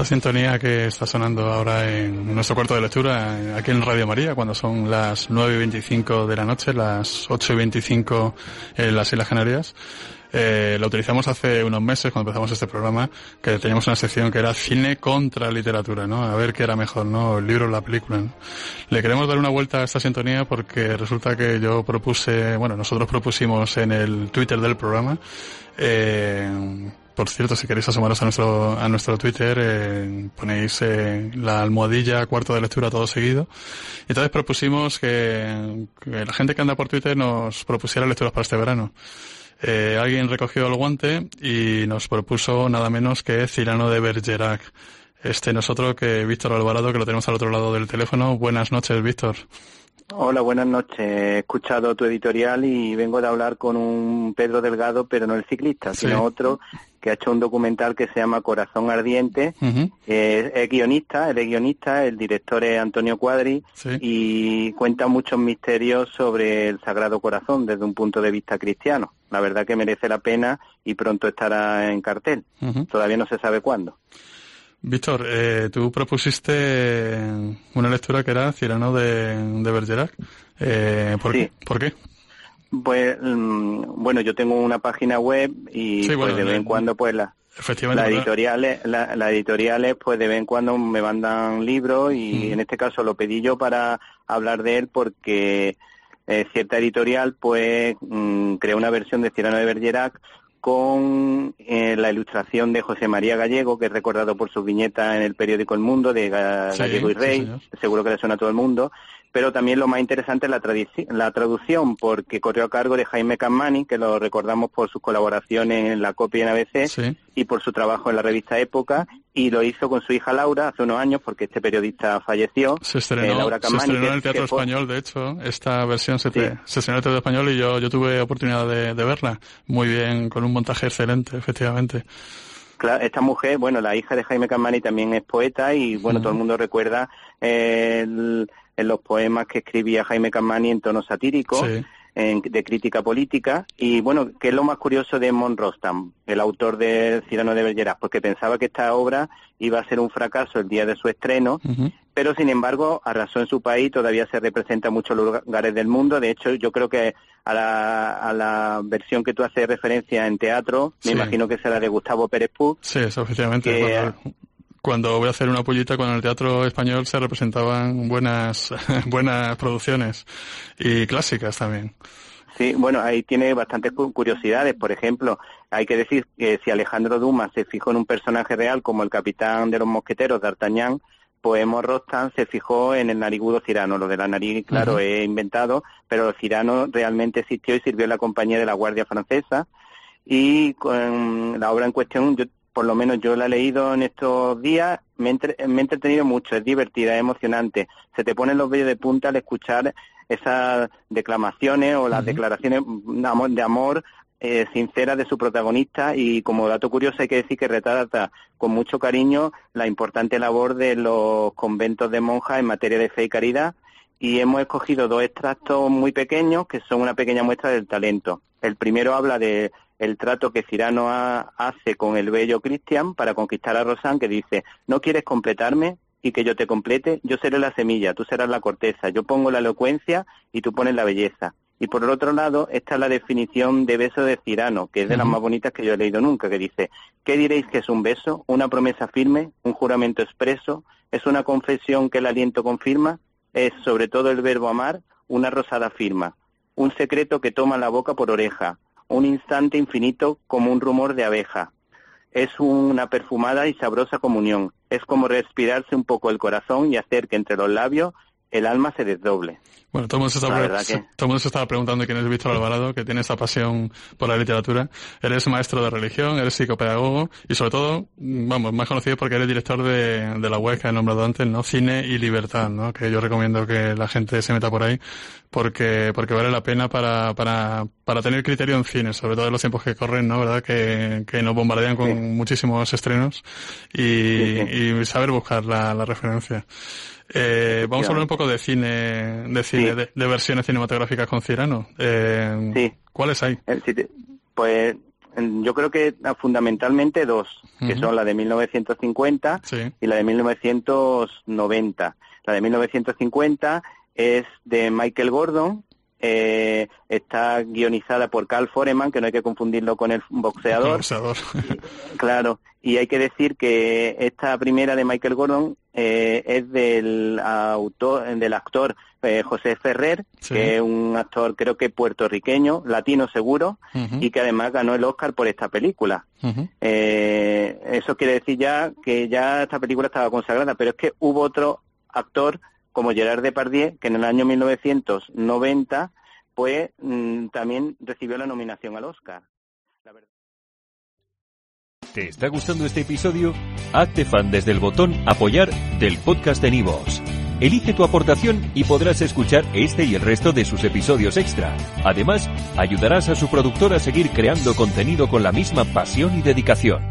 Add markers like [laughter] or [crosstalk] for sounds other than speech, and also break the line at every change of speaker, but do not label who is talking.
Esta sintonía que está sonando ahora en nuestro cuarto de lectura, aquí en Radio María, cuando son las 9 y 25 de la noche, las 8 y 25 en las Islas Canarias, eh, lo utilizamos hace unos meses cuando empezamos este programa, que teníamos una sección que era cine contra literatura, ¿no? A ver qué era mejor, ¿no? El libro o la película. Le queremos dar una vuelta a esta sintonía porque resulta que yo propuse, bueno, nosotros propusimos en el Twitter del programa, eh, por cierto, si queréis asomaros a nuestro, a nuestro Twitter, eh, ponéis eh, la almohadilla cuarto de lectura todo seguido. Entonces propusimos que, que, la gente que anda por Twitter nos propusiera lecturas para este verano eh, alguien recogió el guante y nos propuso nada menos que Cirano de Bergerac. Este nosotros que Víctor Alvarado, que lo tenemos al otro lado del teléfono. Buenas noches, Víctor.
Hola, buenas noches. He escuchado tu editorial y vengo de hablar con un Pedro Delgado, pero no el ciclista, sí. sino otro que ha hecho un documental que se llama Corazón Ardiente. Uh -huh. eh, es guionista, él es guionista, el director es Antonio Cuadri sí. y cuenta muchos misterios sobre el Sagrado Corazón desde un punto de vista cristiano. La verdad que merece la pena y pronto estará en cartel. Uh -huh. Todavía no se sabe cuándo.
Víctor, eh, tú propusiste una lectura que era Cirano de, de Bergerac. Eh, ¿por,
sí.
¿Por qué?
Pues, mm, bueno, yo tengo una página web y sí, bueno, pues de vez en cuando pues la,
Efectivamente,
las editoriales, la, editoriales pues de vez en cuando me mandan libros y mm. en este caso lo pedí yo para hablar de él porque eh, cierta editorial pues mm, creó una versión de Cirano de Bergerac con eh, la ilustración de José María Gallego, que es recordado por su viñeta en el periódico El Mundo de Gallego sí, y Rey, sí, seguro que le suena a todo el mundo, pero también lo más interesante es la, la traducción, porque corrió a cargo de Jaime Cammani, que lo recordamos por sus colaboraciones en la copia en ABC
sí.
Y por su trabajo en la revista Época, y lo hizo con su hija Laura hace unos años, porque este periodista falleció.
Se estrenó,
eh, Laura Cammani,
se estrenó en el Teatro Español, de hecho, esta versión se, sí. se, estrenó en el Teatro Español y yo, yo tuve oportunidad de, de verla. Muy bien, con un montaje excelente, efectivamente.
Claro, esta mujer, bueno, la hija de Jaime Cammani también es poeta y, bueno, uh -huh. todo el mundo recuerda el, en los poemas que escribía Jaime Cammani en tono satírico,
sí.
En, de crítica política. Y bueno, ¿qué es lo más curioso de Mon Rostam, el autor de Cirano de Bergerac? Porque pensaba que esta obra iba a ser un fracaso el día de su estreno,
uh -huh.
pero sin embargo arrasó en su país, todavía se representa en muchos lugares del mundo. De hecho, yo creo que a la, a la versión que tú haces referencia en teatro, me
sí.
imagino que será de Gustavo Pérez Puig.
Sí, eso, efectivamente. Que, cuando, cuando voy a hacer una pollita con el teatro español se representaban buenas, [laughs] buenas producciones y clásicas también.
Sí, bueno, ahí tiene bastantes curiosidades. Por ejemplo, hay que decir que si Alejandro Dumas se fijó en un personaje real como el capitán de los mosqueteros, D'Artagnan, pues Rostam se fijó en el narigudo Cirano. Lo de la nariz, claro, uh -huh. he inventado, pero Cirano realmente existió y sirvió en la compañía de la Guardia Francesa. Y con la obra en cuestión, yo, por lo menos yo la he leído en estos días, me, entre, me he entretenido mucho, es divertida, es emocionante. Se te ponen los vellos de punta al escuchar esas declamaciones o las uh -huh. declaraciones de amor eh, sincera de su protagonista y como dato curioso hay que decir que retrata con mucho cariño la importante labor de los conventos de monjas en materia de fe y caridad y hemos escogido dos extractos muy pequeños que son una pequeña muestra del talento. El primero habla de el trato que Cirano ha, hace con el bello Cristian para conquistar a Rosán que dice, ¿no quieres completarme? y que yo te complete, yo seré la semilla, tú serás la corteza, yo pongo la elocuencia y tú pones la belleza. Y por el otro lado está la definición de beso de Cirano, que es de uh -huh. las más bonitas que yo he leído nunca, que dice, ¿qué diréis que es un beso? ¿Una promesa firme? ¿Un juramento expreso? ¿Es una confesión que el aliento confirma? Es, sobre todo el verbo amar, una rosada firma, un secreto que toma la boca por oreja, un instante infinito como un rumor de abeja. Es una perfumada y sabrosa comunión. Es como respirarse un poco el corazón y hacer que entre los labios el alma se desdoble.
Bueno, todo el mundo se, está, que... todo el mundo se estaba preguntando quién es Víctor Alvarado, que tiene esa pasión por la literatura. Eres maestro de religión, eres psicopedagogo y sobre todo, vamos, más conocido porque eres director de, de la web que he nombrado antes, ¿no? Cine y Libertad, ¿no? Que yo recomiendo que la gente se meta por ahí porque, porque vale la pena para, para, para tener criterio en cine, sobre todo en los tiempos que corren, ¿no? ¿Verdad? Que, que nos bombardean con sí. muchísimos estrenos y, sí, y saber buscar la, la referencia. Eh, vamos a hablar un poco de cine, de cine, sí. de, de, versiones cinematográficas con Cirano. Eh,
sí.
¿Cuáles hay?
Pues yo creo que fundamentalmente dos, que son la de 1950 y la de 1990. La de 1950 es de Michael Gordon, eh, está guionizada por Carl Foreman, que no hay que confundirlo con el boxeador. [laughs] claro, y hay que decir que esta primera de Michael Gordon eh, es del autor, del actor eh, José Ferrer, que es un actor creo que puertorriqueño, latino seguro, y que además ganó el Oscar por esta película. Eh, eso quiere decir ya que ya esta película estaba consagrada, pero es que hubo otro actor como Gerard Depardieu, que en el año 1990 pues mm, también recibió la nominación al Oscar.
¿Te está gustando este episodio? Hazte fan desde el botón apoyar del podcast de Nivos. Elige tu aportación y podrás escuchar este y el resto de sus episodios extra. Además, ayudarás a su productor a seguir creando contenido con la misma pasión y dedicación.